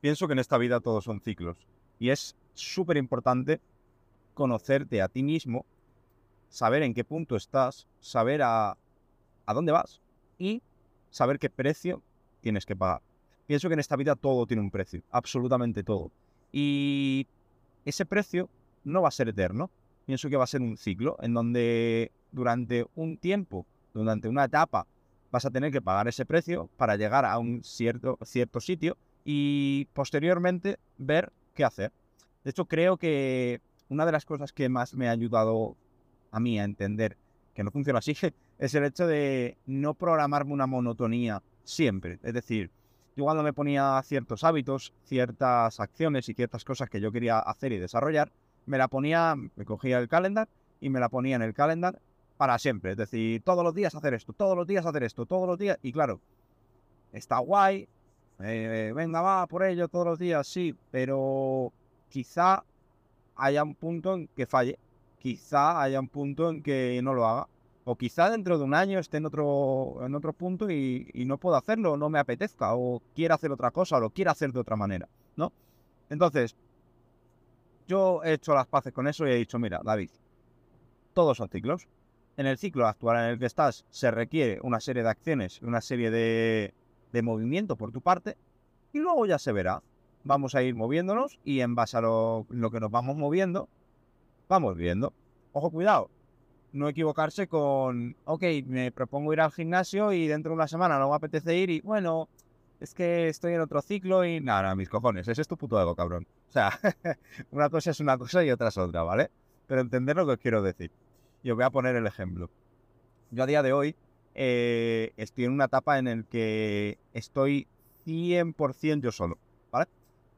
pienso que en esta vida todos son ciclos y es súper importante conocerte a ti mismo, saber en qué punto estás, saber a, a dónde vas y saber qué precio tienes que pagar. Pienso que en esta vida todo tiene un precio, absolutamente todo. Y ese precio no va a ser eterno. Pienso que va a ser un ciclo en donde durante un tiempo, durante una etapa, vas a tener que pagar ese precio para llegar a un cierto, cierto sitio y posteriormente ver qué hacer. De hecho, creo que una de las cosas que más me ha ayudado a mí a entender que no funciona así es el hecho de no programarme una monotonía siempre. Es decir, yo cuando me ponía ciertos hábitos, ciertas acciones y ciertas cosas que yo quería hacer y desarrollar, me la ponía, me cogía el calendar y me la ponía en el calendar para siempre. Es decir, todos los días hacer esto, todos los días hacer esto, todos los días. Y claro, está guay, eh, venga, va por ello todos los días, sí, pero quizá haya un punto en que falle, quizá haya un punto en que no lo haga. O quizá dentro de un año esté en otro, en otro punto y, no puedo hacerlo, no me apetezca, o quiera hacer otra cosa, o lo quiera hacer de otra manera, ¿no? Entonces, yo he hecho las paces con eso y he dicho, mira, David, todos son ciclos. En el ciclo actual en el que estás se requiere una serie de acciones, una serie de, de movimiento por tu parte, y luego ya se verá. Vamos a ir moviéndonos y en base a lo, lo que nos vamos moviendo, vamos viendo. Ojo, cuidado, no equivocarse con, ok, me propongo ir al gimnasio y dentro de una semana no me apetece ir y bueno, es que estoy en otro ciclo y nada, nada, mis cojones, ese es tu puto ego, cabrón. O sea, una cosa es una cosa y otra es otra, ¿vale? Pero entender lo que os quiero decir. Y os voy a poner el ejemplo. Yo a día de hoy eh, estoy en una etapa en la que estoy 100% yo solo.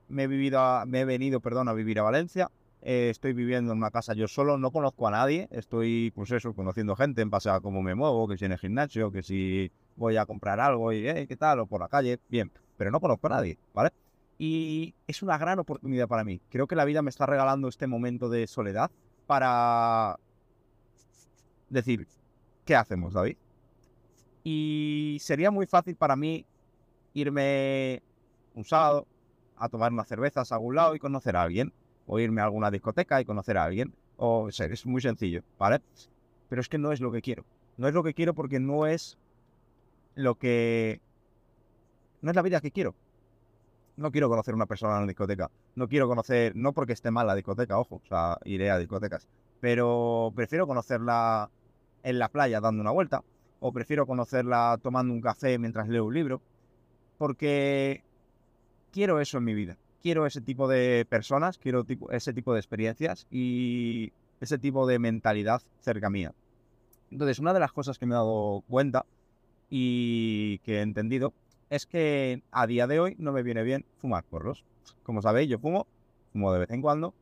Me he, vivido me he venido, perdón, a vivir a Valencia. Eh, estoy viviendo en una casa yo solo, no conozco a nadie. Estoy, pues eso, conociendo gente en base a cómo me muevo, que si en el gimnasio, que si voy a comprar algo y, ¿qué tal? O por la calle, bien. Pero no conozco a nadie, ¿vale? Y es una gran oportunidad para mí. Creo que la vida me está regalando este momento de soledad para decir, ¿qué hacemos, David? Y sería muy fácil para mí irme un sábado a tomar unas cervezas a algún lado y conocer a alguien. O irme a alguna discoteca y conocer a alguien. O ser, es muy sencillo, ¿vale? Pero es que no es lo que quiero. No es lo que quiero porque no es lo que... No es la vida que quiero. No quiero conocer a una persona en una discoteca. No quiero conocer, no porque esté mal la discoteca, ojo, o sea, iré a discotecas. Pero prefiero conocerla en la playa dando una vuelta. O prefiero conocerla tomando un café mientras leo un libro. Porque quiero eso en mi vida. Quiero ese tipo de personas, quiero ese tipo de experiencias y ese tipo de mentalidad cerca mía. Entonces, una de las cosas que me he dado cuenta y que he entendido es que a día de hoy no me viene bien fumar porros. Como sabéis, yo fumo, fumo de vez en cuando.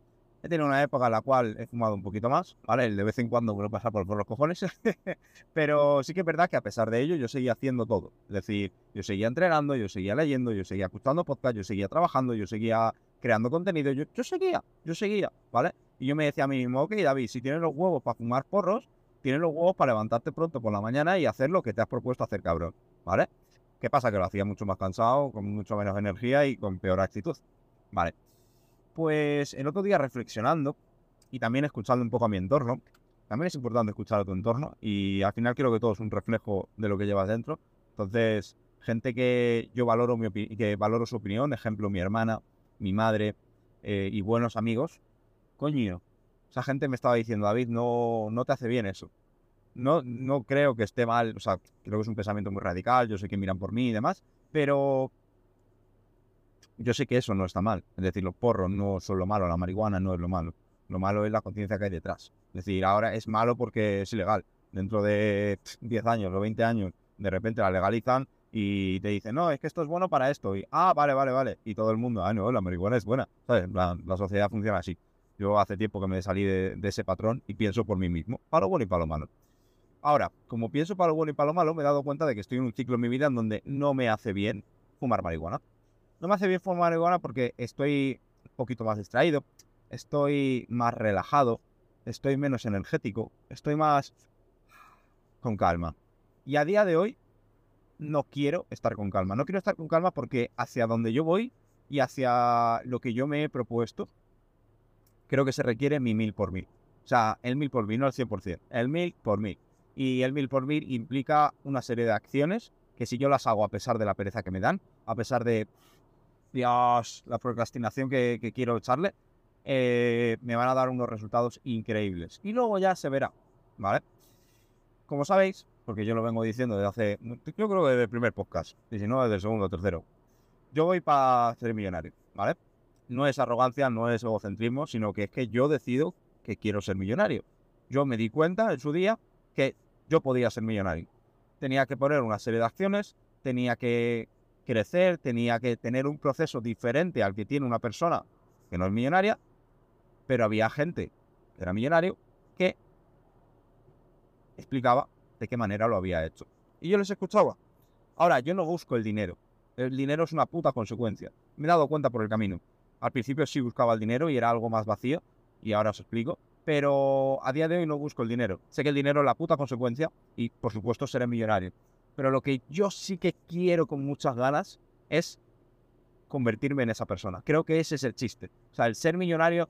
He tenido una época en la cual he fumado un poquito más, ¿vale? El de vez en cuando vuelvo a pasar por, por los cojones. Pero sí que es verdad que a pesar de ello yo seguía haciendo todo. Es decir, yo seguía entrenando, yo seguía leyendo, yo seguía escuchando podcast, yo seguía trabajando, yo seguía creando contenido, yo, yo seguía, yo seguía, ¿vale? Y yo me decía a mí mismo, ok, David, si tienes los huevos para fumar porros, tienes los huevos para levantarte pronto por la mañana y hacer lo que te has propuesto hacer, cabrón, ¿vale? ¿Qué pasa? Que lo hacía mucho más cansado, con mucho menos energía y con peor actitud. Vale. Pues el otro día reflexionando y también escuchando un poco a mi entorno, también es importante escuchar a tu entorno y al final creo que todo es un reflejo de lo que llevas dentro. Entonces, gente que yo valoro, mi que valoro su opinión, ejemplo, mi hermana, mi madre eh, y buenos amigos, coño, esa gente me estaba diciendo, David, no, no te hace bien eso. No, no creo que esté mal, o sea, creo que es un pensamiento muy radical, yo sé que miran por mí y demás, pero yo sé que eso no está mal. Es decir, los porros no son lo malo, la marihuana no es lo malo. Lo malo es la conciencia que hay detrás. Es decir, ahora es malo porque es ilegal. Dentro de 10 años o 20 años, de repente la legalizan y te dicen, no, es que esto es bueno para esto. Y, ah, vale, vale, vale. Y todo el mundo, ah, no, la marihuana es buena. La sociedad funciona así. Yo hace tiempo que me salí de, de, ese patrón y pienso por mí mismo, para lo bueno y para lo malo. Ahora, como pienso para lo bueno y para lo malo, me he dado cuenta de que estoy en un ciclo en mi vida en donde no me hace bien fumar marihuana. No me hace bien fumar marihuana porque estoy un poquito más distraído, estoy más relajado, estoy menos energético, estoy más con calma. Y a día de hoy no quiero estar con calma. No quiero estar con calma porque hacia donde yo voy y hacia lo que yo me he propuesto, creo que se requiere mi mil por mil. O sea, el mil por mil, no el 100%, el mil por mil. Y el mil por mil implica una serie de acciones que si yo las hago a pesar de la pereza que me dan, a pesar de, Dios, la procrastinación que, quiero echarle, eh, me van a dar unos resultados increíbles. Y luego ya se verá, ¿vale? Como sabéis, porque yo lo vengo diciendo desde hace, yo creo desde el primer podcast, si no, desde el segundo o tercero, yo voy para ser millonario, ¿vale? No es arrogancia, no es egocentrismo, sino que es que yo decido que quiero ser millonario. Yo me di cuenta en su día que yo podía ser millonario. Tenía que poner una serie de acciones, tenía que crecer, tenía que tener un proceso diferente al que tiene una persona que no es millonaria, pero había gente que era millonario que explicaba de qué manera lo había hecho. Y yo les escuchaba. Ahora, yo no busco el dinero. El dinero es una puta consecuencia. Me he dado cuenta por el camino. Al principio sí buscaba el dinero y era algo más vacío, y ahora os explico. Pero a día de hoy no busco el dinero. Sé que el dinero es la puta consecuencia y por supuesto seré millonario. Pero lo que yo sí que quiero con muchas ganas es convertirme en esa persona. Creo que ese es el chiste. O sea, el ser millonario,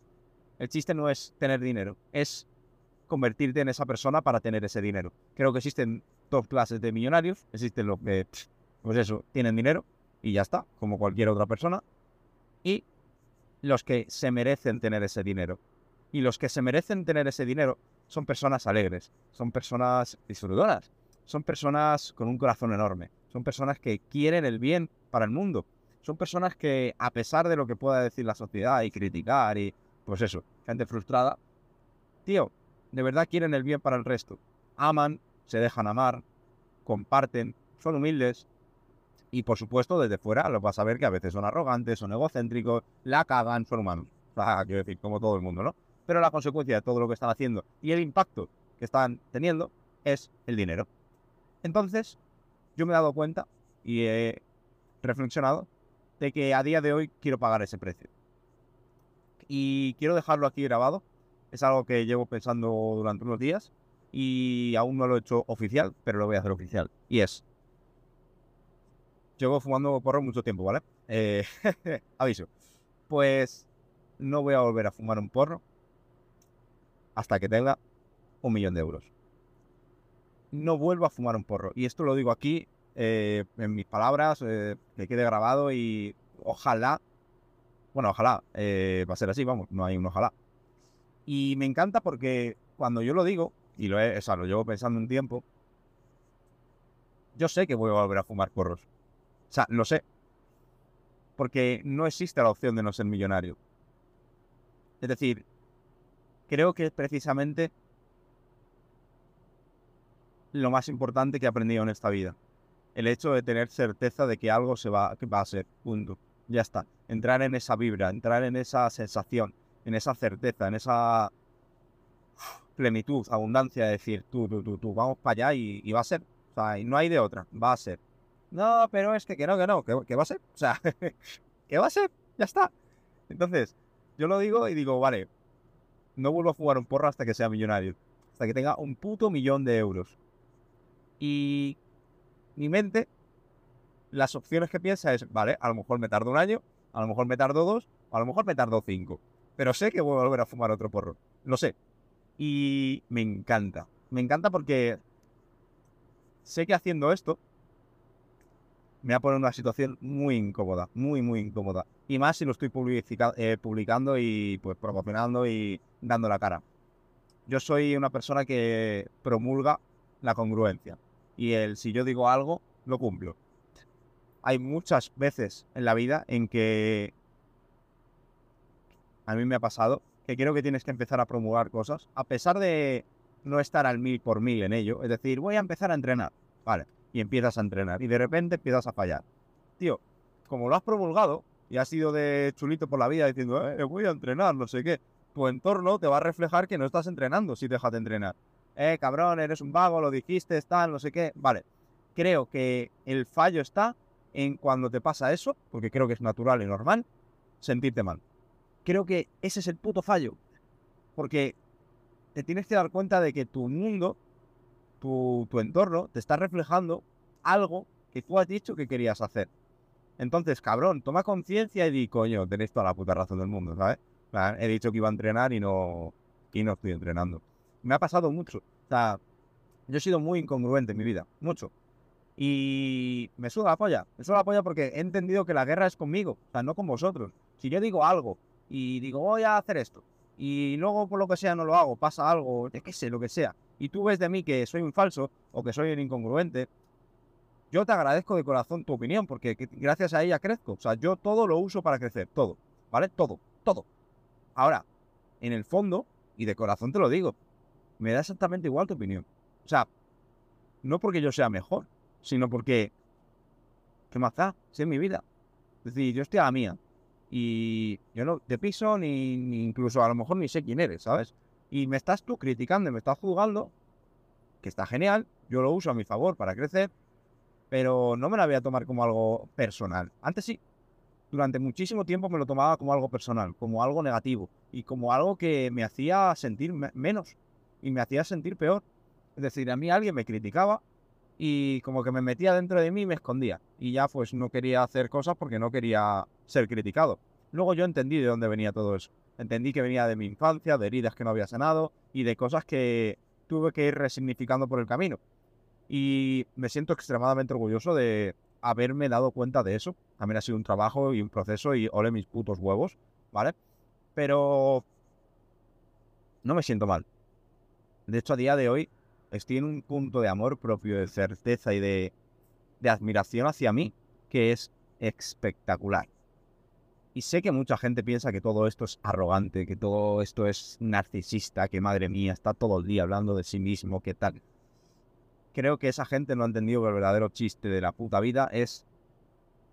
el chiste no es tener dinero, es convertirte en esa persona para tener ese dinero. Creo que existen dos clases de millonarios. Existen los que, pues eso, tienen dinero y ya está, como cualquier otra persona. Y los que se merecen tener ese dinero. Y los que se merecen tener ese dinero son personas alegres, son personas disfrutoras, son personas con un corazón enorme, son personas que quieren el bien para el mundo, son personas que a pesar de lo que pueda decir la sociedad y criticar y pues eso, gente frustrada, tío, de verdad quieren el bien para el resto, aman, se dejan amar, comparten, son humildes y por supuesto desde fuera lo vas a ver que a veces son arrogantes, son egocéntricos, la cagan, son humanos, quiero decir, como todo el mundo, ¿no? Pero la consecuencia de todo lo que están haciendo y el impacto que están teniendo es el dinero. Entonces, yo me he dado cuenta y he reflexionado de que a día de hoy quiero pagar ese precio. Y quiero dejarlo aquí grabado. Es algo que llevo pensando durante unos días y aún no lo he hecho oficial, pero lo voy a hacer oficial. Y es, llevo fumando porro mucho tiempo, ¿vale? Eh, aviso. Pues no voy a volver a fumar un porro hasta que tenga un millón de euros no vuelvo a fumar un porro. Y esto lo digo aquí, eh, en mis palabras, eh, que quede grabado y ojalá, bueno, ojalá, eh, va a ser así, vamos, no hay un ojalá. Y me encanta porque cuando yo lo digo, y lo, he, o sea, lo llevo pensando un tiempo, yo sé que voy a volver a fumar porros. O sea, lo sé. Porque no existe la opción de no ser millonario. Es decir, creo que precisamente lo más importante que he aprendido en esta vida. El hecho de tener certeza de que algo se va, que va a ser, punto. Ya está. Entrar en esa vibra, entrar en esa sensación, en esa certeza, en esa plenitud, abundancia de decir, tú, tú, tú, tú, vamos para allá y, va a ser. O sea, y no hay de otra, va a ser. No, pero es que, que no, que no, que, va a ser. O sea, que va a ser, ya está. Entonces, yo lo digo y digo, vale, no vuelvo a jugar un porro hasta que sea millonario. Hasta que tenga un puto millón de euros. Y mi mente, las opciones que piensa es, vale, a lo mejor me tardo un año, a lo mejor me tardo dos, a lo mejor me tardo cinco. Pero sé que voy a volver a fumar otro porro. Lo sé. Y me encanta. Me encanta porque sé que haciendo esto me va a poner en una situación muy incómoda, muy, muy incómoda. Y más si lo estoy eh, publicando y pues promocionando y dando la cara. Yo soy una persona que promulga la congruencia y el si yo digo algo, lo cumplo. Hay muchas veces en la vida en que a mí me ha pasado que creo que tienes que empezar a promulgar cosas, a pesar de no estar al mil por mil en ello. Es decir, voy a empezar a entrenar, vale, y empiezas a entrenar y de repente empiezas a fallar. Tío, como lo has promulgado y has ido de chulito por la vida diciendo, eh, voy a entrenar, no sé qué, tu entorno te va a reflejar que no estás entrenando si dejas de entrenar eh, cabrón, eres un vago, lo dijiste, tal, no sé qué. Vale, creo que el fallo está en cuando te pasa eso, porque creo que es natural y normal, sentirte mal. Creo que ese es el puto fallo. Porque te tienes que dar cuenta de que tu mundo, tu, entorno, te está reflejando algo que tú has dicho que querías hacer. Entonces, cabrón, toma conciencia y di, coño, tenéis toda la puta razón del mundo, ¿sabes? He dicho que iba a entrenar y no, y no estoy entrenando. Me ha pasado mucho. O sea, yo he sido muy incongruente en mi vida, mucho. Y me suda la polla, me suda la polla porque he entendido que la guerra es conmigo, o sea, no con vosotros. Si yo digo algo y digo, voy a hacer esto, y luego por lo que sea no lo hago, pasa algo, qué sé, lo que sea, y tú ves de mí que soy un falso o que soy un incongruente, yo te agradezco de corazón tu opinión, porque gracias a ella crezco. O sea, yo todo lo uso para crecer, todo, ¿vale? Todo, todo. Ahora, en el fondo, y de corazón te lo digo, me da exactamente igual tu opinión. O sea, no porque yo sea mejor, sino porque, ¿qué más es mi vida. Es decir, yo estoy a la mía. Y yo no te piso ni, ni, incluso a lo mejor ni sé quién eres, ¿sabes? Y me estás tú criticando, me estás juzgando, que está genial, yo lo uso a mi favor para crecer, pero no me la voy a tomar como algo personal. Antes sí, durante muchísimo tiempo me lo tomaba como algo personal, como algo negativo y como algo que me hacía sentir menos y me hacía sentir peor. Es decir, a mí alguien me criticaba y como que me metía dentro de mí y me escondía. Y ya pues no quería hacer cosas porque no quería ser criticado. Luego yo entendí de dónde venía todo eso. Entendí que venía de mi infancia, de heridas que no había sanado y de cosas que tuve que ir resignificando por el camino. Y me siento extremadamente orgulloso de haberme dado cuenta de eso. También ha sido un trabajo y un proceso y ole mis putos huevos, ¿vale? Pero no me siento mal. De hecho, a día de hoy estoy en un punto de amor propio, de certeza y de, admiración hacia mí que es espectacular. Y sé que mucha gente piensa que todo esto es arrogante, que todo esto es narcisista, que madre mía, está todo el día hablando de sí mismo, que tal creo que esa gente no ha entendido que el verdadero chiste de la puta vida es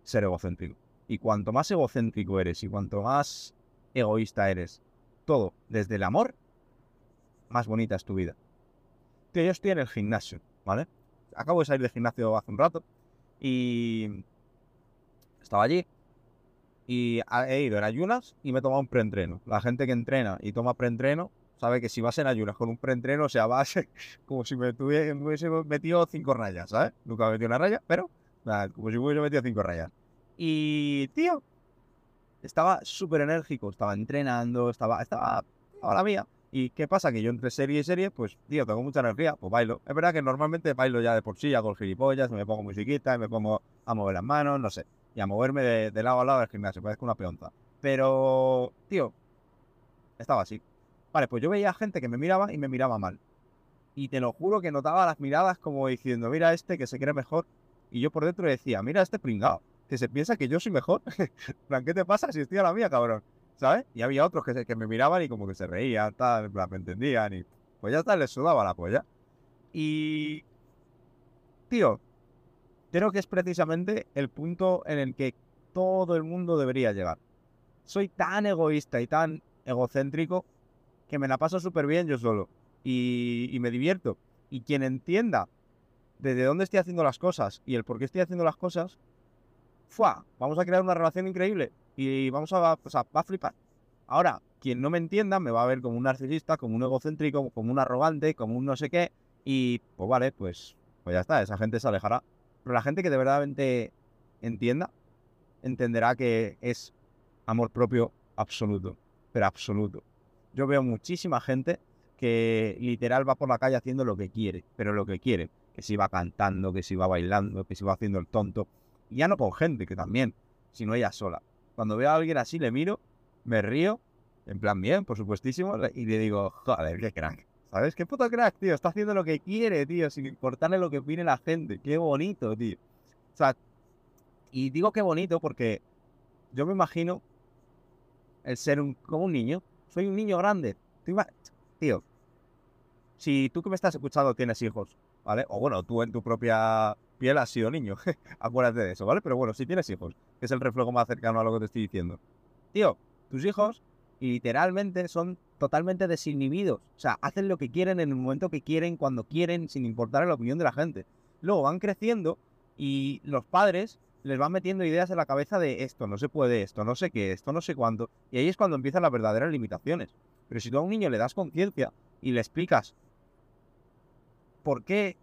ser egocéntrico. Y cuanto más egocéntrico eres y cuanto más egoísta eres, todo, desde el amor, más bonita es tu vida. Tío, yo estoy en el gimnasio, ¿vale? Acabo de salir del gimnasio hace un rato y estaba allí y he ido en ayunas y me he tomado un preentreno. La gente que entrena y toma preentreno sabe que si vas en ayunas con un preentreno, o sea, vas como si me, tuviese, hubiese metido cinco rayas, ¿sabes? Nunca me metido una raya, pero como si me hubiese metido cinco rayas. Y, tío, estaba súper enérgico, estaba entrenando, estaba, estaba a la mía. ¿Y qué pasa? Que yo entre serie y serie, pues, tío, tengo mucha energía, pues bailo. Es verdad que normalmente bailo ya de por sí, hago el gilipollas, me pongo musiquita, me pongo a mover las manos, no sé. Y a moverme de, lado a lado del gimnasio, parezco una peonza. Pero, tío, estaba así. Vale, pues yo veía gente que me miraba y me miraba mal. Y te lo juro que notaba las miradas como diciendo, mira este que se cree mejor. Y yo por dentro decía, mira este pringado, que se piensa que yo soy mejor. ¿qué te pasa si estoy a la mía, cabrón? ¿Sabes? Y había otros que, que me miraban y como que se reían, tal, me entendían y pues ya está, les sudaba la polla. Y... Tío, creo que es precisamente el punto en el que todo el mundo debería llegar. Soy tan egoísta y tan egocéntrico que me la paso súper bien yo solo y, me divierto. Y quien entienda desde dónde estoy haciendo las cosas y el por qué estoy haciendo las cosas, ¡fua! Vamos a crear una relación increíble y vamos a, o va a flipar. Ahora, quien no me entienda me va a ver como un narcisista, como un egocéntrico, como un arrogante, como un no sé qué. Y pues vale, pues, pues ya está, esa gente se alejará. Pero la gente que de verdad entienda, entenderá que es amor propio absoluto, pero absoluto yo veo muchísima gente que literal va por la calle haciendo lo que quiere, pero lo que quiere, que si va cantando, que si va bailando, que si va haciendo el tonto. Y ya no con gente, que también, sino ella sola. Cuando veo a alguien así, le miro, me río, en plan bien, por supuestísimo, y le digo, joder, qué crack. ¿Sabes? Qué puto crack, tío. Está haciendo lo que quiere, tío, sin importarle lo que opine la gente. Qué bonito, tío. O sea, y digo qué bonito porque yo me imagino el ser un, como un niño soy un niño grande. Tío, si tú que me estás escuchando tienes hijos, ¿vale? O bueno, tú en tu propia piel has sido niño, acuérdate de eso, ¿vale? Pero bueno, si tienes hijos, que es el reflejo más cercano a lo que te estoy diciendo. Tío, tus hijos literalmente son totalmente desinhibidos. O sea, hacen lo que quieren en el momento que quieren, cuando quieren, sin importar la opinión de la gente. Luego van creciendo y los padres les van metiendo ideas en la cabeza de esto no se puede, esto no sé qué, esto no sé cuánto. Y ahí es cuando empiezan las verdaderas limitaciones. Pero si tú a un niño le das conciencia y le explicas por qué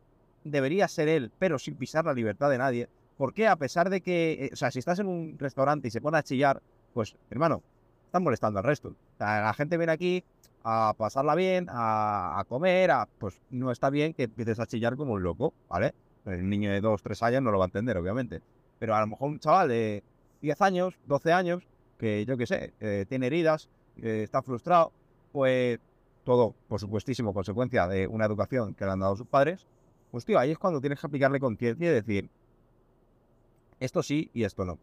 debería ser él, pero sin pisar la libertad de nadie, ¿Por qué? A pesar de que, eh, o sea, si estás en un restaurante y se pone a chillar, pues, hermano, están molestando al resto. La gente viene aquí a pasarla bien, a, comer, a, pues no está bien que empieces a chillar como un loco, ¿vale? El niño de 2, 3 años no lo va a entender, obviamente. Pero a lo mejor un chaval de 10 años, 12 años, que yo qué sé, eh, tiene heridas, está frustrado, pues todo, por supuestísimo, consecuencia de una educación que le han dado sus padres, pues tío, ahí es cuando tienes que aplicarle conciencia y decir, esto sí y esto no.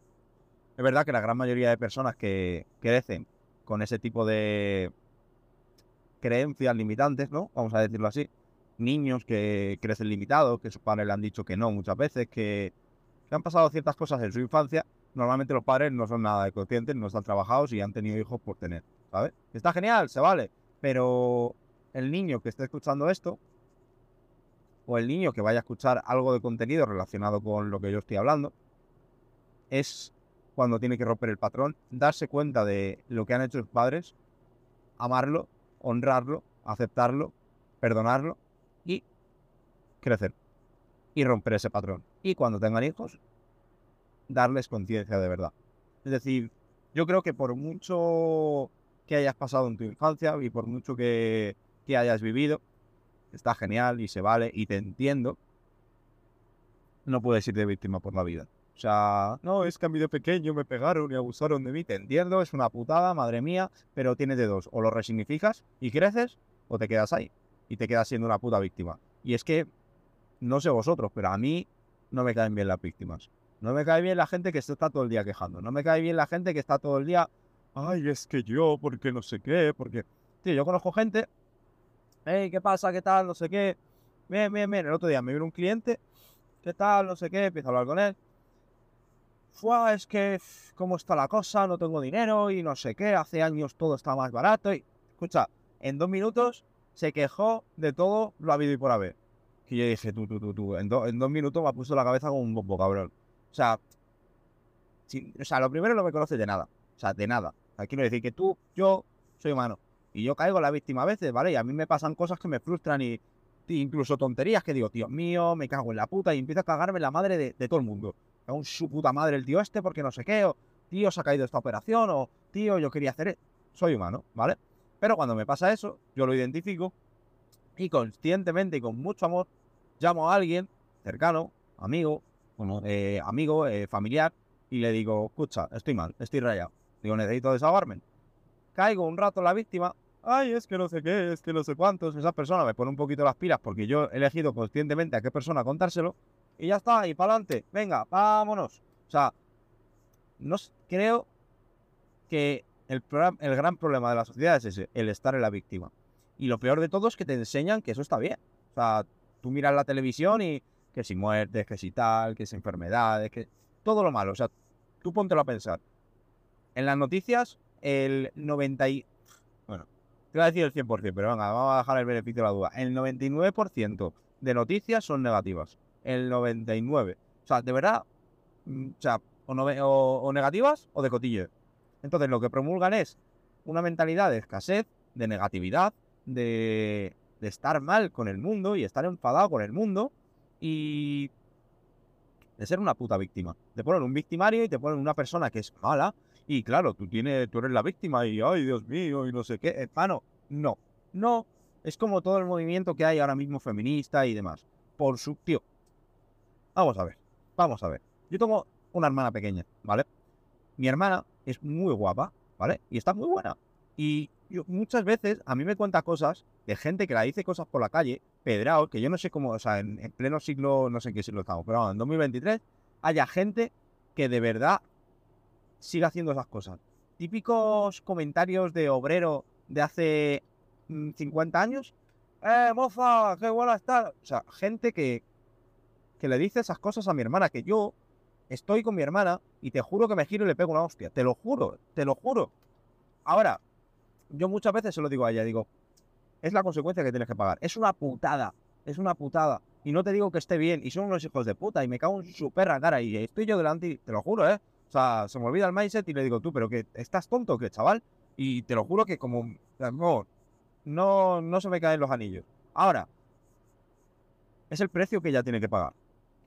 Es verdad que la gran mayoría de personas que crecen con ese tipo de creencias limitantes, ¿no? Vamos a decirlo así. Niños que crecen limitados, que sus padres le han dicho que no muchas veces, que, han pasado ciertas cosas en su infancia. Normalmente los padres no son nada de conscientes, no están trabajados y han tenido hijos por tener, ¿sabes? Está genial, se vale. Pero el niño que esté escuchando esto, o el niño que vaya a escuchar algo de contenido relacionado con lo que yo estoy hablando, es cuando tiene que romper el patrón, darse cuenta de lo que han hecho sus padres, amarlo, honrarlo, aceptarlo, perdonarlo y crecer. Y romper ese patrón. Y cuando tengan hijos, darles conciencia de verdad. Es decir, yo creo que por mucho que hayas pasado en tu infancia y por mucho que, que hayas vivido, está genial y se vale y te entiendo, no puedes ir de víctima por la vida. O sea, no, es que a mí de pequeño me pegaron y abusaron de mí. Te entiendo, es una putada, madre mía, pero tienes de dos. O lo resignificas y creces, o te quedas ahí. Y te quedas siendo una puta víctima. Y es que, no sé vosotros, pero a mí no me caen bien las víctimas. No me cae bien la gente que está todo el día quejando. No me cae bien la gente que está todo el día, ay, es que yo, porque no sé qué, porque... Tío, yo conozco gente, hey, ¿qué pasa? ¿Qué tal? No sé qué. Bien, bien, bien. El otro día me vino un cliente, ¿qué tal? No sé qué, empiezo a hablar con él es que cómo está la cosa, no tengo dinero y no sé qué, hace años todo está más barato y... Escucha, en dos minutos se quejó de todo lo habido y por haber. Que yo dije, tú, tú, tú, tú, en, dos minutos me ha puesto la cabeza como un bombo, cabrón. O sea, o sea, lo primero no me conoces de nada. O sea, de nada. O quiero decir que tú, yo, soy humano. Y yo caigo la víctima a veces, ¿vale? Y a mí me pasan cosas que me frustran y, incluso tonterías que digo, tío mío, me cago en la puta y empiezo a cagarme la madre de todo el mundo un su puta madre el tío este porque no sé qué, o tío se ha caído esta operación, o tío yo quería hacer... E-". Soy humano, ¿vale? Pero cuando me pasa eso, yo lo identifico y conscientemente y con mucho amor llamo a alguien cercano, amigo, bueno, eh, amigo, eh, familiar, y le digo, escucha, estoy mal, estoy rayado. Digo, necesito desahogarme. Caigo un rato en la víctima, ay, es que no sé qué, es que no sé cuántos. Esa persona me pone un poquito las pilas porque yo he elegido conscientemente a qué persona contárselo y ya está, y para adelante, venga, vámonos. O sea, no creo que el, el gran problema de la sociedad es ese, el estar en la víctima. Y lo peor de todo es que te enseñan que eso está bien. O sea, tú miras la televisión y que si muertes, que si tal, que si enfermedades, que todo lo malo. O sea, tú póntelo a pensar. En las noticias, el 90 y... Bueno, te voy a decir el 100%, pero venga, vamos a dejar el beneficio de la duda. El 99% de noticias son negativas el 99. O sea, de verdad, mm, o sea, o, negativas o de cotillo. Entonces, lo que promulgan es una mentalidad de escasez, de negatividad, de, de estar mal con el mundo y estar enfadado con el mundo y de ser una puta víctima. Te ponen un victimario y te ponen una persona que es mala y claro, tú, tienes, tú eres la víctima y ay, Dios mío, y no sé qué. Hermano, no, no. Es como todo el movimiento que hay ahora mismo feminista y demás. Por su tío, Vamos a ver, vamos a ver. Yo tengo una hermana pequeña, ¿vale? Mi hermana es muy guapa, ¿vale? Y está muy buena. Y muchas veces a mí me cuenta cosas de gente que la dice cosas por la calle, pedrado, que yo no sé cómo, o sea, en, pleno siglo, no sé en qué siglo estamos, pero en 2023 haya gente que de verdad siga haciendo esas cosas. Típicos comentarios de obrero de hace 50 mm, años. ¡Eh, moza! ¡Qué buena está! O sea, gente que, que le dice esas cosas a mi hermana, que yo estoy con mi hermana y te juro que me giro y le pego una hostia. Te lo juro, te lo juro. Ahora, yo muchas veces se lo digo a ella, digo, es la consecuencia que tienes que pagar. Es una putada, es una putada. Y no te digo que esté bien, y son unos hijos de puta, y me cago en su perra cara, y estoy yo delante, y te lo juro, ¿eh? O sea, se me olvida el mindset y le digo, tú, pero que estás tonto, que chaval. Y te lo juro que como, no, no, no se me caen los anillos. Ahora, es el precio que ella tiene que pagar.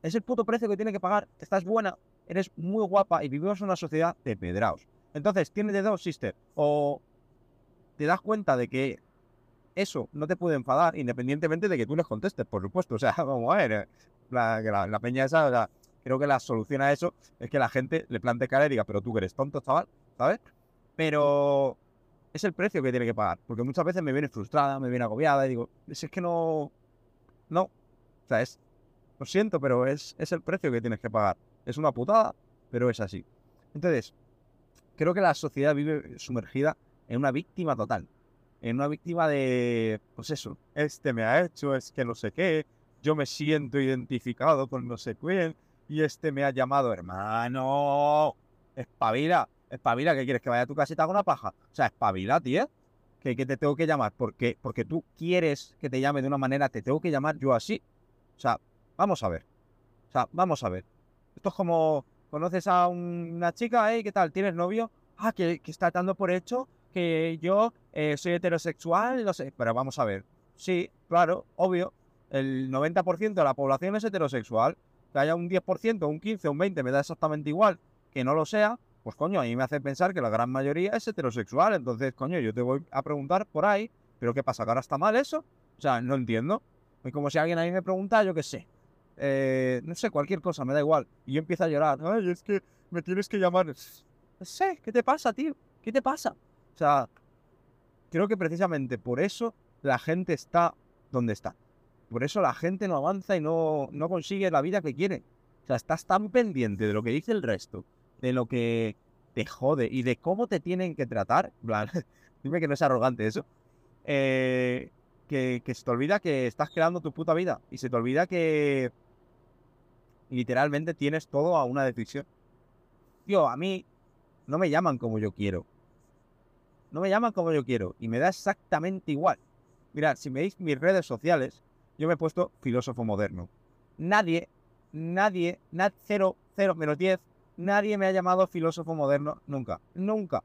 Es el puto precio que tiene que pagar. Estás buena, eres muy guapa y vivimos en una sociedad de pedraos. Entonces, tienes de dos, sister. O te das cuenta de que eso no te puede enfadar, independientemente de que tú les contestes, por supuesto. O sea, vamos a ver, eh, la, la, peña esa, o sea, creo que la solución a eso es que la gente le plante cara y diga, pero tú que eres tonto, chaval, ¿sabes? Pero es el precio que tiene que pagar, porque muchas veces me viene frustrada, me viene agobiada y digo, es que no, no, o sea, es, lo siento, pero es, es el precio que tienes que pagar. Es una putada, pero es así. Entonces, creo que la sociedad vive sumergida en una víctima total. En una víctima de, pues eso, este me ha hecho, es que no sé qué, yo me siento identificado con no sé quién, y este me ha llamado hermano. Espabila, espabila, ¿qué quieres? ¿Que vaya a tu casa y te haga una paja? O sea, espabila, tío. Que, que te tengo que llamar porque, porque tú quieres que te llame de una manera, te tengo que llamar yo así. O sea, vamos a ver. O sea, vamos a ver. Esto es como, conoces a una chica, ¿eh? ¿Qué tal? ¿Tienes novio? Ah, que, que está dando por hecho que yo eh, soy heterosexual, no sé. Pero vamos a ver. Sí, claro, obvio. El 90% de la población es heterosexual. Que haya un 10%, un 15, un 20, me da exactamente igual. Que no lo sea, pues coño, a mí me hace pensar que la gran mayoría es heterosexual. Entonces, coño, yo te voy a preguntar por ahí, ¿pero qué pasa? ¿Que ahora está mal eso? O sea, no entiendo. Es como si alguien a mí me pregunta, yo qué sé, eh, no sé, cualquier cosa, me da igual. Y yo empiezo a llorar. Ay, es que me tienes que llamar. No sé, ¿qué te pasa, tío? ¿Qué te pasa? O sea, creo que precisamente por eso la gente está donde está. Por eso la gente no avanza y no, no consigue la vida que quiere. O sea, estás tan pendiente de lo que dice el resto, de lo que te jode y de cómo te tienen que tratar. dime que no es arrogante eso. Eh, que, se te olvida que estás creando tu puta vida. Y se te olvida que literalmente tienes todo a una decisión. Tío, a mí no me llaman como yo quiero. No me llaman como yo quiero. Y me da exactamente igual. Mirad, si veis mis redes sociales, yo me he puesto filósofo moderno. Nadie, nadie, nad, cero, cero, menos diez, nadie me ha llamado filósofo moderno nunca. Nunca.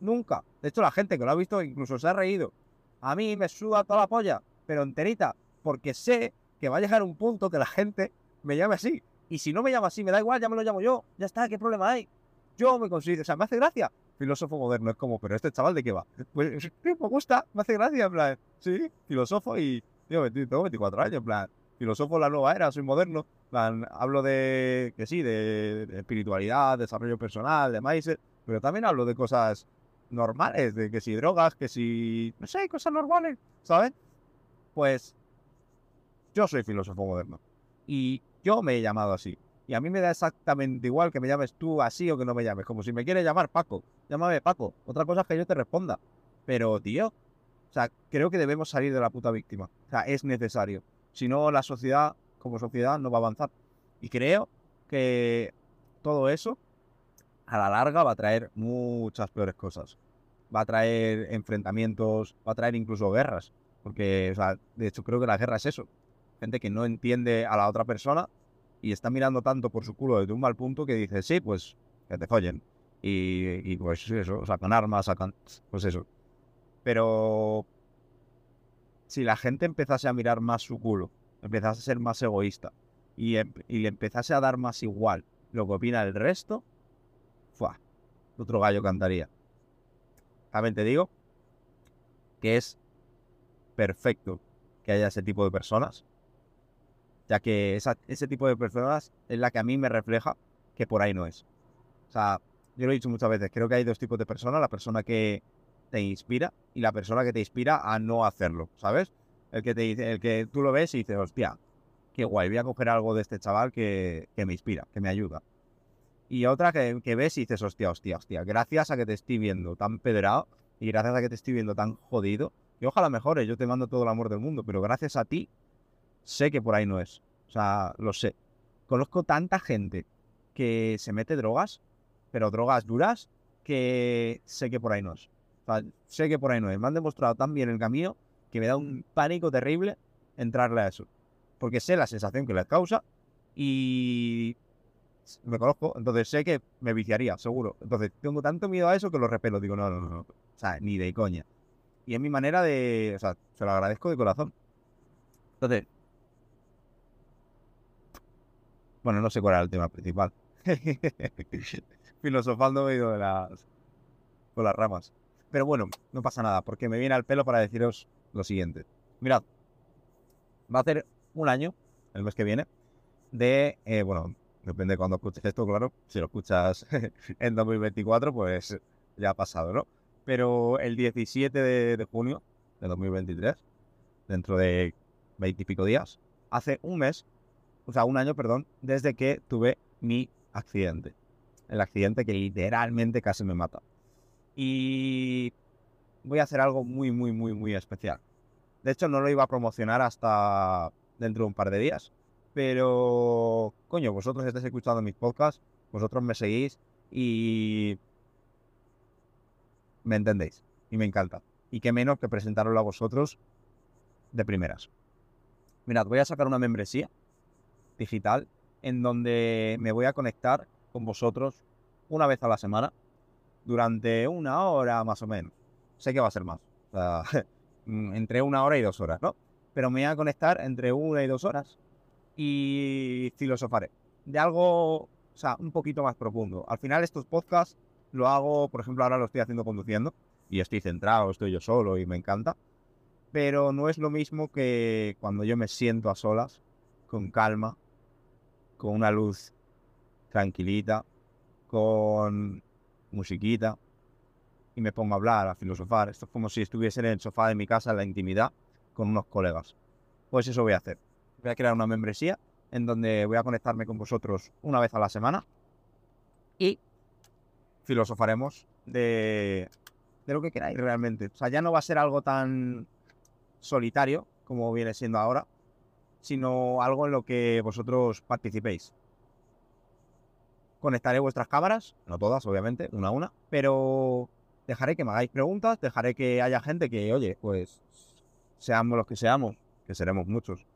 Nunca. De hecho, la gente que lo ha visto incluso se ha reído. A mí me suda toda la polla, pero enterita, porque sé que va a llegar un punto que la gente me llame así. Y si no me llama así, me da igual, ya me lo llamo yo. Ya está, ¿qué problema hay? Yo me considero, o sea, me hace gracia. Filósofo moderno, es como, pero este chaval de qué va. Pues me gusta, me hace gracia, en plan, sí, filósofo y, tengo 24 años, en plan, filósofo la nueva era, soy moderno, plan, hablo de, que sí, de, espiritualidad, desarrollo personal, de mindset, pero también hablo de cosas normales, de que si drogas, que si, no sé, cosas normales, ¿sabes? Pues yo soy filósofo moderno. Y yo me he llamado así. Y a mí me da exactamente igual que me llames tú así o que no me llames. Como si me quieres llamar Paco. Llámame Paco. Otra cosa es que yo te responda. Pero, tío, o sea, creo que debemos salir de la puta víctima. O sea, es necesario. Si no, la sociedad, como sociedad, no va a avanzar. Y creo que todo eso, a la larga, va a traer muchas peores cosas. Va a traer enfrentamientos, va a traer incluso guerras. Porque, o sea, de hecho, creo que la guerra es eso gente que no entiende a la otra persona y está mirando tanto por su culo desde un mal punto que dice, sí, pues que te follen. Y, pues eso, sacan armas, sacan, pues eso. Pero si la gente empezase a mirar más su culo, empezase a ser más egoísta y, y le empezase a dar más igual lo que opina el resto, ¡fua! otro gallo cantaría. También te digo que es perfecto que haya ese tipo de personas ya que ese tipo de personas es la que a mí me refleja que por ahí no es. O sea, yo lo he dicho muchas veces, creo que hay dos tipos de personas, la persona que te inspira y la persona que te inspira a no hacerlo, ¿sabes? El que te el que tú lo ves y dices, hostia, qué guay, voy a coger algo de este chaval que, me inspira, que me ayuda. Y otra que, que, ves y dices, hostia, hostia, hostia, gracias a que te estoy viendo tan pedrado y gracias a que te estoy viendo tan jodido, y ojalá mejores, yo te mando todo el amor del mundo, pero gracias a ti sé que por ahí no es. O sea, lo sé. Conozco tanta gente que se mete drogas, pero drogas duras, que sé que por ahí no es. O sea, sé que por ahí no es. Me han demostrado tan bien el camino que me da un pánico terrible entrarle a eso. Porque sé la sensación que les causa y me conozco, entonces sé que me viciaría, seguro. Entonces tengo tanto miedo a eso que lo repelo. Digo, no, no, no. O sea, ni de coña. Y es mi manera de. O sea, se lo agradezco de corazón. Entonces, Bueno, no sé cuál era el tema principal. Filosofando medio de las, con las ramas. Pero bueno, no pasa nada, porque me viene al pelo para deciros lo siguiente. Mirad, va a ser un año, el mes que viene, de, eh, bueno, depende de cuando escuches esto, claro. Si lo escuchas en 2024, pues ya ha pasado, ¿no? Pero el 17 de, de junio de 2023, dentro de veintipico días, hace un mes, o sea, un año, perdón, desde que tuve mi accidente. El accidente que literalmente casi me mata. Y voy a hacer algo muy, muy, muy, muy especial. De hecho, no lo iba a promocionar hasta dentro de un par de días. Pero, coño, vosotros estáis escuchando mis podcasts, vosotros me seguís y me entendéis. Y me encanta. Y qué menos que presentaroslo a vosotros de primeras. Mirad, voy a sacar una membresía digital en donde me voy a conectar con vosotros una vez a la semana durante una hora más o menos. Sé que va a ser más. Sea, entre una hora y dos horas, ¿no? Pero me voy a conectar entre una y dos horas y filosofaré de algo, o sea, un poquito más profundo. Al final estos podcasts lo hago, por ejemplo, ahora lo estoy haciendo conduciendo y estoy centrado, estoy yo solo y me encanta. Pero no es lo mismo que cuando yo me siento a solas, con calma, con una luz tranquilita, con musiquita y me pongo a hablar, a filosofar. Esto es como si estuviese en el sofá de mi casa, en la intimidad, con unos colegas. Pues eso voy a hacer. Voy a crear una membresía en donde voy a conectarme con vosotros una vez a la semana y filosofaremos de, de lo que queráis realmente. O sea, ya no va a ser algo tan solitario como viene siendo ahora, sino algo en lo que vosotros participéis. Conectaré vuestras cámaras, no todas, obviamente, una a una, pero dejaré que me hagáis preguntas, dejaré que haya gente que, oye, pues seamos los que seamos, que seremos muchos,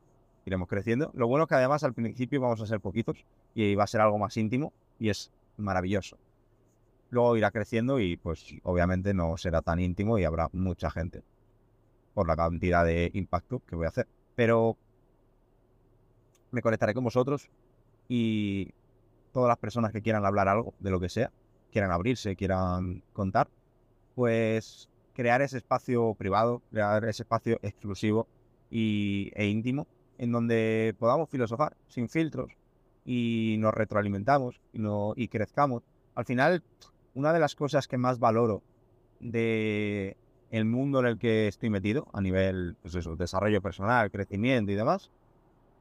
iremos creciendo. Lo bueno es que además al principio vamos a ser poquitos y va a ser algo más íntimo y es maravilloso. Luego irá creciendo y pues obviamente no será tan íntimo y habrá mucha gente por la cantidad de impacto que voy a hacer. Pero me conectaré con vosotros y todas las personas que quieran hablar algo, de lo que sea, quieran abrirse, quieran contar, pues crear ese espacio privado, crear ese espacio exclusivo y, e íntimo en donde podamos filosofar sin filtros y nos retroalimentamos y, crezcamos. Al final, una de las cosas que más valoro de el mundo en el que estoy metido a nivel, pues eso, desarrollo personal, crecimiento y demás,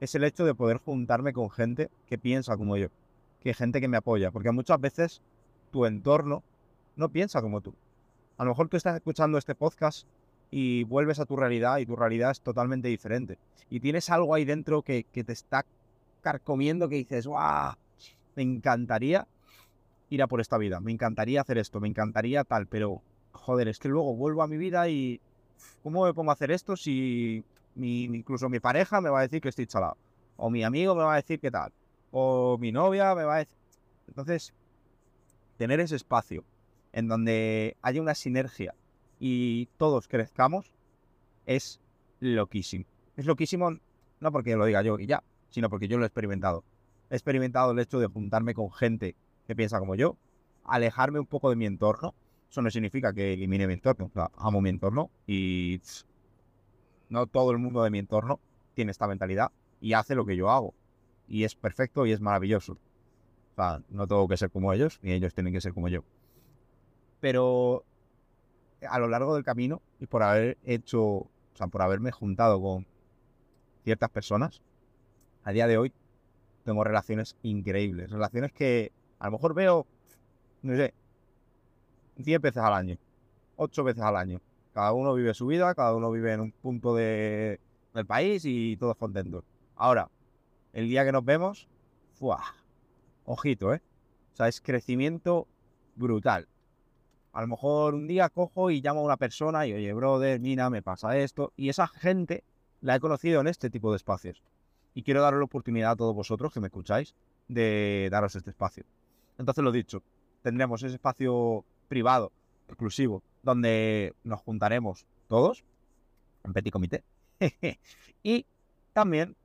es el hecho de poder juntarme con gente que piensa como yo, que gente que me apoya, porque muchas veces tu entorno no piensa como tú. A lo mejor tú estás escuchando este podcast y vuelves a tu realidad y tu realidad es totalmente diferente. Y tienes algo ahí dentro que, te está carcomiendo que dices, ¡guau! Me encantaría ir a por esta vida, me encantaría hacer esto, me encantaría tal, pero joder, es que luego vuelvo a mi vida y ¿cómo me pongo a hacer esto si incluso mi pareja me va a decir que estoy chalado? O mi amigo me va a decir qué tal, o mi novia me va a decir... Entonces, tener ese espacio en donde haya una sinergia y todos crezcamos es loquísimo. Es loquísimo no porque lo diga yo y ya, sino porque yo lo he experimentado. He experimentado el hecho de juntarme con gente que piensa como yo, alejarme un poco de mi entorno. Eso no significa que elimine mi entorno. amo mi entorno y no todo el mundo de mi entorno tiene esta mentalidad y hace lo que yo hago. Y es perfecto y es maravilloso. O sea, no tengo que ser como ellos, ni ellos tienen que ser como yo. Pero a lo largo del camino y por haber hecho, o sea, por haberme juntado con ciertas personas, a día de hoy tengo relaciones increíbles. Relaciones que a lo mejor veo, no sé, 10 veces al año, 8 veces al año. Cada uno vive su vida, cada uno vive en un punto de, del país y todos contentos. Ahora, el día que nos vemos, ¡fuah! Ojito, ¿eh? O sea, es crecimiento brutal. A lo mejor un día cojo y llamo a una persona y, oye, brother, mira, me pasa esto. Y esa gente la he conocido en este tipo de espacios. Y quiero daros la oportunidad a todos vosotros que me escucháis de daros este espacio. Entonces, lo dicho, tendremos ese espacio privado, exclusivo, donde nos juntaremos todos, en petit comité. y también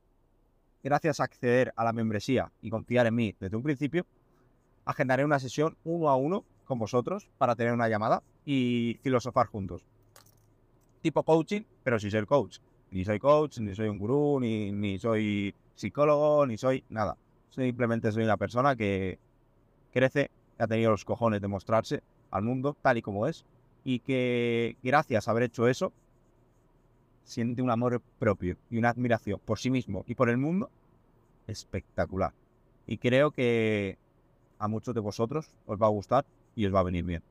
gracias a acceder a la membresía y confiar en mí desde un principio, agendaré una sesión uno a uno con vosotros para tener una llamada y filosofar juntos. Tipo coaching, pero sin ser coach. Ni soy coach, ni soy un gurú, ni, ni soy psicólogo, ni soy nada. Simplemente soy una persona que crece, que ha tenido los cojones de mostrarse al mundo tal y como es y que gracias a haber hecho eso siente un amor propio y una admiración por sí mismo y por el mundo espectacular. Y creo que a muchos de vosotros os va a gustar y os va a venir bien.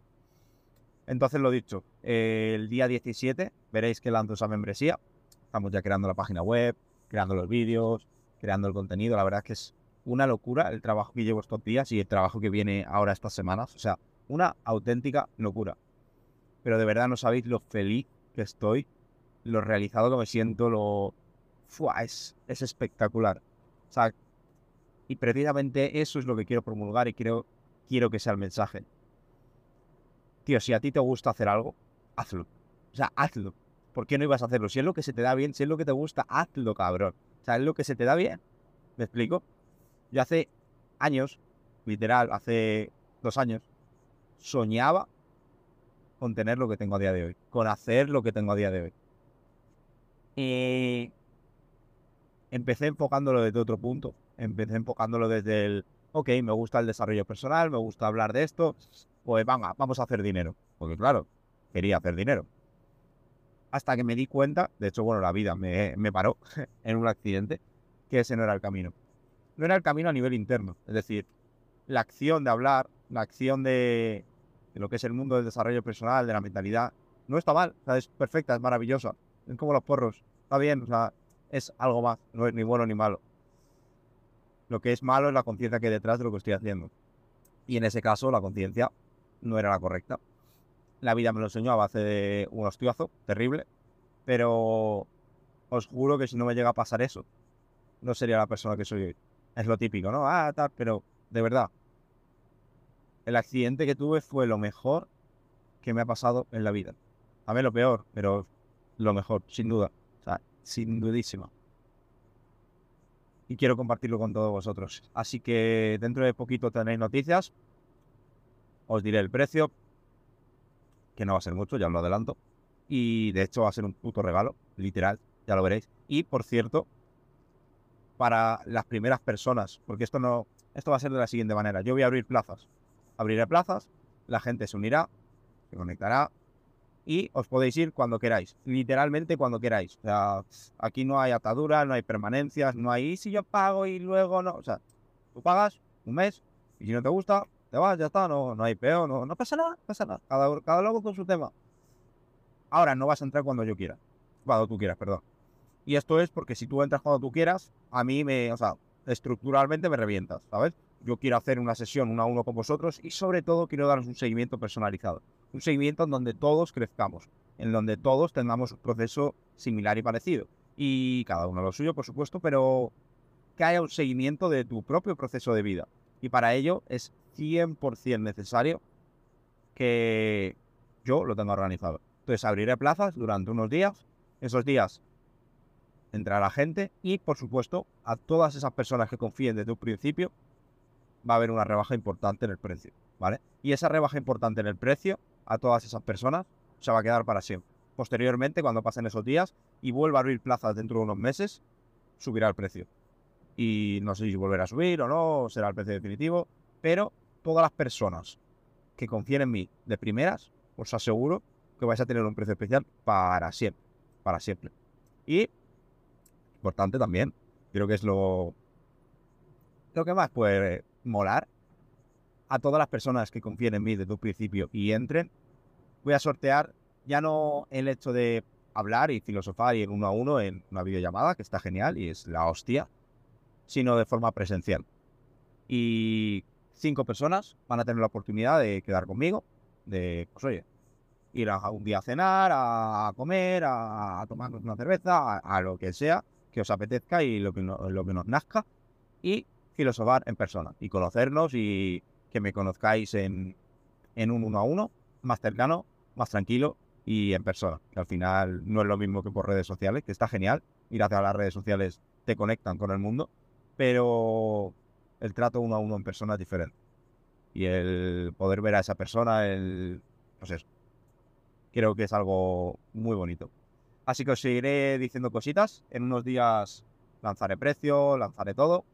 Entonces, lo dicho, el día 17 veréis que lanzo esa membresía. Estamos ya creando la página web, creando los vídeos, creando el contenido. La verdad es que es una locura el trabajo que llevo estos días y el trabajo que viene ahora estas semanas. O sea, una auténtica locura. Pero de verdad no sabéis lo feliz que estoy, lo realizado que me siento, lo... Fua, es, es espectacular. O sea, y precisamente eso es lo que quiero promulgar y quiero, quiero que sea el mensaje. Tío, si a ti te gusta hacer algo, hazlo. O sea, hazlo. ¿Por qué no ibas a hacerlo? Si es lo que se te da bien, si es lo que te gusta, hazlo, cabrón. O sea, es lo que se te da bien. ¿Me explico? Yo hace años, literal, hace dos años, soñaba con tener lo que tengo a día de hoy, con hacer lo que tengo a día de hoy. Y empecé enfocándolo desde otro punto. Empecé enfocándolo desde el, ok, me gusta el desarrollo personal, me gusta hablar de esto, pues venga, vamos a hacer dinero. Porque claro, quería hacer dinero. Hasta que me di cuenta, de hecho, bueno, la vida me, me paró en un accidente, que ese no era el camino. No era el camino a nivel interno. Es decir, la acción de hablar, la acción de, de lo que es el mundo del desarrollo personal, de la mentalidad, no está mal. O es perfecta, es maravillosa. Es como los porros. Está bien, o sea, es algo más, no es ni bueno ni malo. Lo que es malo es la conciencia que hay detrás de lo que estoy haciendo. Y en ese caso la conciencia no era la correcta. La vida me lo enseñó a base de un hostiazo terrible, pero os juro que si no me llega a pasar eso, no sería la persona que soy hoy. Es lo típico, ¿no? Ah, tal, pero de verdad, el accidente que tuve fue lo mejor que me ha pasado en la vida. A mí lo peor, pero lo mejor, sin duda sin dudísima. Y quiero compartirlo con todos vosotros. Así que dentro de poquito tenéis noticias. Os diré el precio, que no va a ser mucho, ya os lo adelanto. Y de hecho va a ser un puto regalo, literal, ya lo veréis. Y por cierto, para las primeras personas, porque esto no, esto va a ser de la siguiente manera. Yo voy a abrir plazas. Abriré plazas, la gente se unirá, se conectará, y os podéis ir cuando queráis, literalmente cuando queráis. O sea, aquí no hay atadura, no hay permanencias, no hay si yo pago y luego no. O sea, tú pagas un mes y si no te gusta, vas, ya está, no, no hay peor, no, no pasa nada, pasa nada. Cada, cada loco con su tema. Ahora no vas a entrar cuando yo quiera, cuando tú quieras, perdón. Y esto es porque si tú entras cuando tú quieras, a mí me, o sea, estructuralmente me revientas, ¿sabes? Yo quiero hacer una sesión uno a uno con vosotros y sobre todo quiero daros un seguimiento personalizado un seguimiento en donde todos crezcamos, en donde todos tengamos un proceso similar y parecido. Y cada uno lo suyo, por supuesto, pero que haya un seguimiento de tu propio proceso de vida. Y para ello es 100% necesario que yo lo tenga organizado. Entonces abriré plazas durante unos días. Esos días entrará gente y, por supuesto, a todas esas personas que confíen desde un principio, va a haber una rebaja importante en el precio, ¿vale? Y esa rebaja importante en el precio a todas esas personas, se va a quedar para siempre. Posteriormente, cuando pasen esos días y vuelva a abrir plazas dentro de unos meses, subirá el precio. Y no sé si volverá a subir o no, será el precio definitivo, pero todas las personas que confíen en mí de primeras, os aseguro que vais a tener un precio especial para siempre, para siempre. Y, importante también, creo que es lo, lo que más puede molar a todas las personas que confíen en mí desde un principio y entren, voy a sortear ya no el hecho de hablar y filosofar y en uno a uno en una videollamada, que está genial y es la hostia, sino de forma presencial. Y cinco personas van a tener la oportunidad de quedar conmigo, de, pues oye, ir a un día a cenar, a comer, a, tomarnos una cerveza, a, lo que sea que os apetezca y lo que, lo que nos nazca, y filosofar en persona, y conocernos y que me conozcáis en, en un uno a uno, más cercano, más tranquilo y en persona. Que al final no es lo mismo que por redes sociales, que está genial. Y gracias a las redes sociales te conectan con el mundo. pero el trato uno a uno en persona es diferente. Y el poder ver a esa persona, el, pues eso, creo que es algo muy bonito. Así que os seguiré diciendo cositas. En unos días lanzaré precio, lanzaré todo.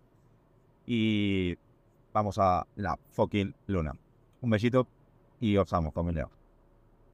Y vamos a la fucking luna. Un besito y os amo, familia.